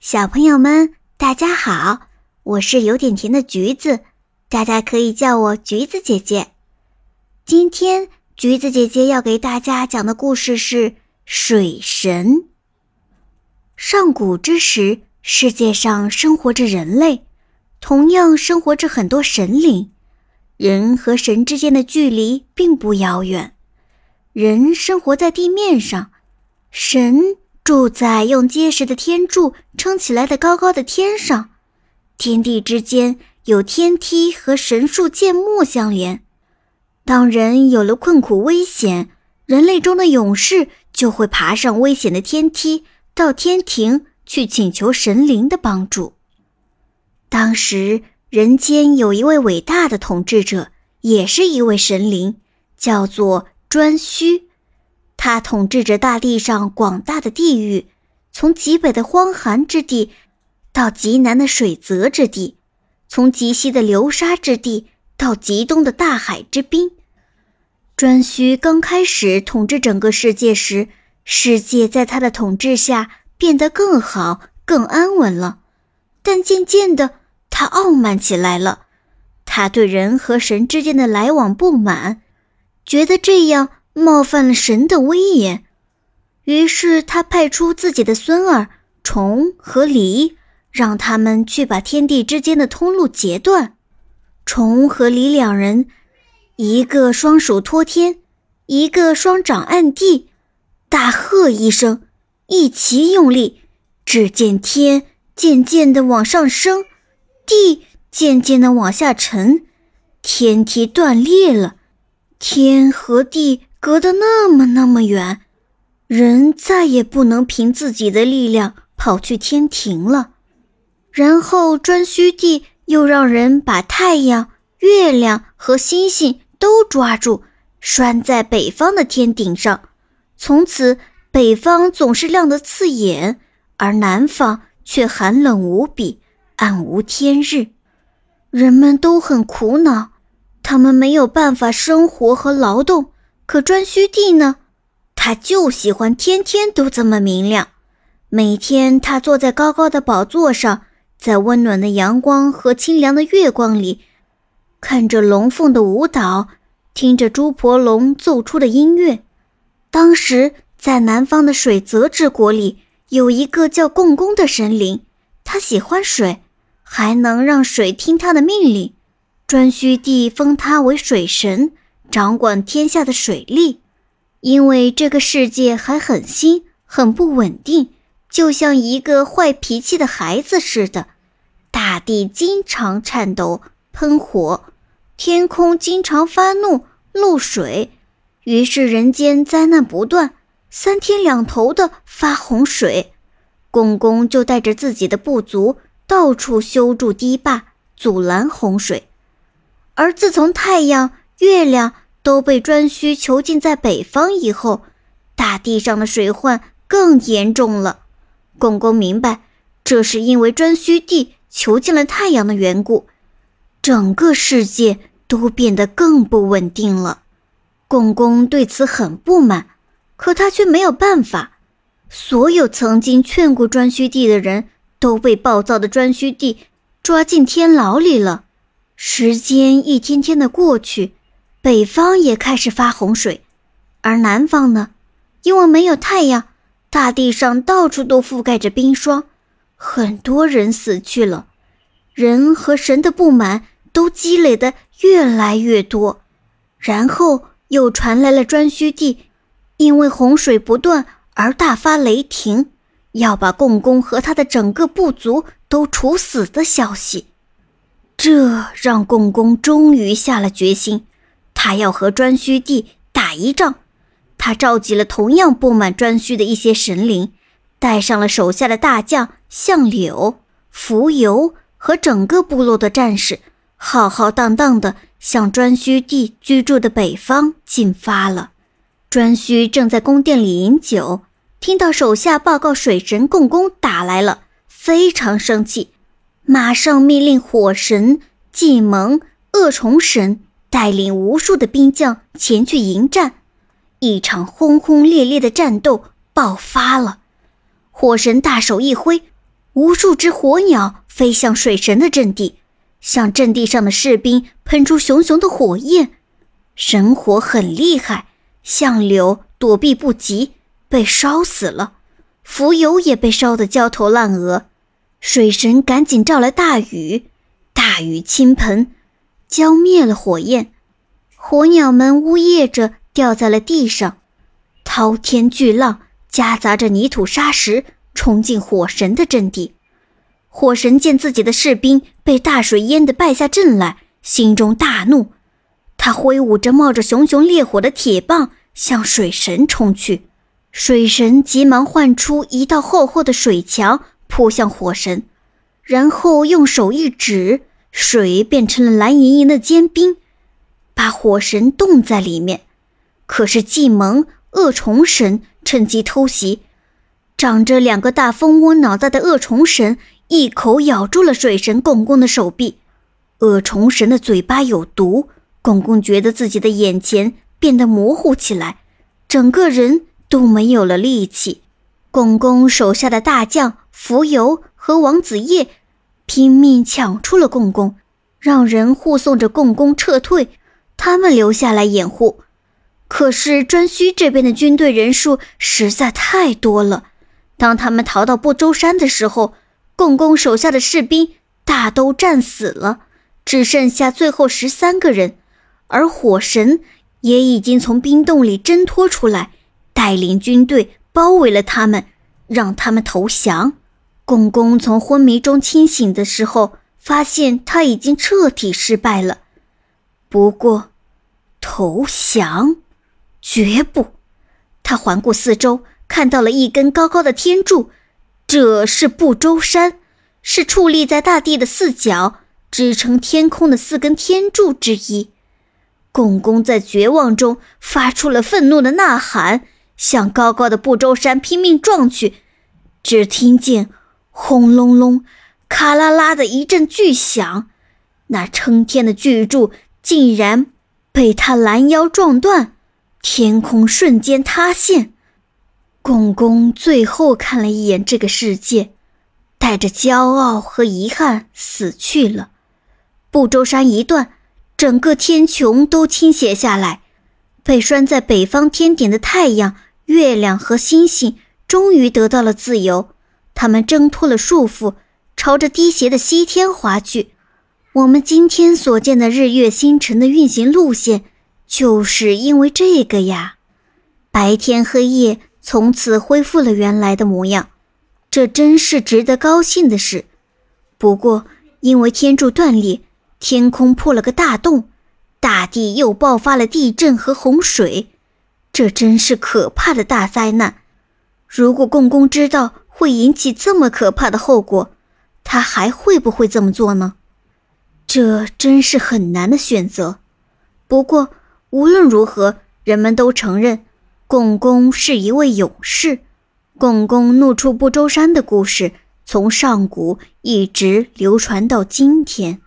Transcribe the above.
小朋友们，大家好！我是有点甜的橘子，大家可以叫我橘子姐姐。今天，橘子姐姐要给大家讲的故事是水神。上古之时，世界上生活着人类，同样生活着很多神灵。人和神之间的距离并不遥远，人生活在地面上，神。住在用结实的天柱撑起来的高高的天上，天地之间有天梯和神树建木相连。当人有了困苦危险，人类中的勇士就会爬上危险的天梯，到天庭去请求神灵的帮助。当时人间有一位伟大的统治者，也是一位神灵，叫做颛顼。他统治着大地上广大的地域，从极北的荒寒之地，到极南的水泽之地；从极西的流沙之地，到极东的大海之滨。颛顼刚开始统治整个世界时，世界在他的统治下变得更好、更安稳了。但渐渐的，他傲慢起来了。他对人和神之间的来往不满，觉得这样。冒犯了神的威严，于是他派出自己的孙儿虫和离，让他们去把天地之间的通路截断。虫和离两人，一个双手托天，一个双掌按地，大喝一声，一齐用力，只见天渐渐地往上升，地渐渐地往下沉，天梯断裂了，天和地。隔得那么那么远，人再也不能凭自己的力量跑去天庭了。然后颛顼帝又让人把太阳、月亮和星星都抓住，拴在北方的天顶上。从此，北方总是亮得刺眼，而南方却寒冷无比，暗无天日。人们都很苦恼，他们没有办法生活和劳动。可颛顼帝呢？他就喜欢天天都这么明亮。每天，他坐在高高的宝座上，在温暖的阳光和清凉的月光里，看着龙凤的舞蹈，听着猪婆龙奏出的音乐。当时，在南方的水泽之国里，有一个叫共工的神灵，他喜欢水，还能让水听他的命令。颛顼帝封他为水神。掌管天下的水利，因为这个世界还很新，很不稳定，就像一个坏脾气的孩子似的。大地经常颤抖、喷火，天空经常发怒、漏水，于是人间灾难不断，三天两头的发洪水。公公就带着自己的部族到处修筑堤坝，阻拦洪水。而自从太阳。月亮都被颛顼囚禁在北方以后，大地上的水患更严重了。共工明白，这是因为颛顼帝囚禁了太阳的缘故，整个世界都变得更不稳定了。共工对此很不满，可他却没有办法。所有曾经劝过颛顼帝的人都被暴躁的颛顼帝抓进天牢里了。时间一天天的过去。北方也开始发洪水，而南方呢？因为没有太阳，大地上到处都覆盖着冰霜，很多人死去了。人和神的不满都积累的越来越多，然后又传来了颛顼帝因为洪水不断而大发雷霆，要把共工和他的整个部族都处死的消息。这让共工终于下了决心。他要和颛顼帝打一仗，他召集了同样不满颛顼的一些神灵，带上了手下的大将相柳、蜉蝣和整个部落的战士，浩浩荡荡地向颛顼帝居住的北方进发了。颛顼正在宫殿里饮酒，听到手下报告水神共工打来了，非常生气，马上命令火神、祭蒙、恶虫神。带领无数的兵将前去迎战，一场轰轰烈烈的战斗爆发了。火神大手一挥，无数只火鸟飞向水神的阵地，向阵地上的士兵喷出熊熊的火焰。神火很厉害，相柳躲避不及，被烧死了。蜉蝣也被烧得焦头烂额。水神赶紧召来大雨，大雨倾盆，浇灭了火焰。火鸟们呜咽着掉在了地上，滔天巨浪夹杂着泥土沙石冲进火神的阵地。火神见自己的士兵被大水淹得败下阵来，心中大怒。他挥舞着冒着熊熊烈火的铁棒向水神冲去，水神急忙唤出一道厚厚的水墙扑向火神，然后用手一指，水变成了蓝莹莹的坚冰，把火神冻在里面。可是计蒙恶虫神趁机偷袭，长着两个大蜂窝脑袋的恶虫神一口咬住了水神共工的手臂。恶虫神的嘴巴有毒。公公觉得自己的眼前变得模糊起来，整个人都没有了力气。公公手下的大将蜉蝣和王子夜拼命抢出了共工，让人护送着共工撤退，他们留下来掩护。可是颛顼这边的军队人数实在太多了，当他们逃到不周山的时候，共工手下的士兵大都战死了，只剩下最后十三个人。而火神也已经从冰洞里挣脱出来，带领军队包围了他们，让他们投降。公公从昏迷中清醒的时候，发现他已经彻底失败了。不过，投降，绝不！他环顾四周，看到了一根高高的天柱，这是不周山，是矗立在大地的四角，支撑天空的四根天柱之一。共工在绝望中发出了愤怒的呐喊，向高高的不周山拼命撞去。只听见轰隆隆、咔啦啦的一阵巨响，那撑天的巨柱竟然被他拦腰撞断，天空瞬间塌陷。共工最后看了一眼这个世界，带着骄傲和遗憾死去了。不周山一断。整个天穹都倾斜下来，被拴在北方天顶的太阳、月亮和星星终于得到了自由，他们挣脱了束缚，朝着低斜的西天滑去。我们今天所见的日月星辰的运行路线，就是因为这个呀。白天黑夜从此恢复了原来的模样，这真是值得高兴的事。不过，因为天柱断裂。天空破了个大洞，大地又爆发了地震和洪水，这真是可怕的大灾难。如果共工知道会引起这么可怕的后果，他还会不会这么做呢？这真是很难的选择。不过无论如何，人们都承认共工是一位勇士。共工怒触不周山的故事，从上古一直流传到今天。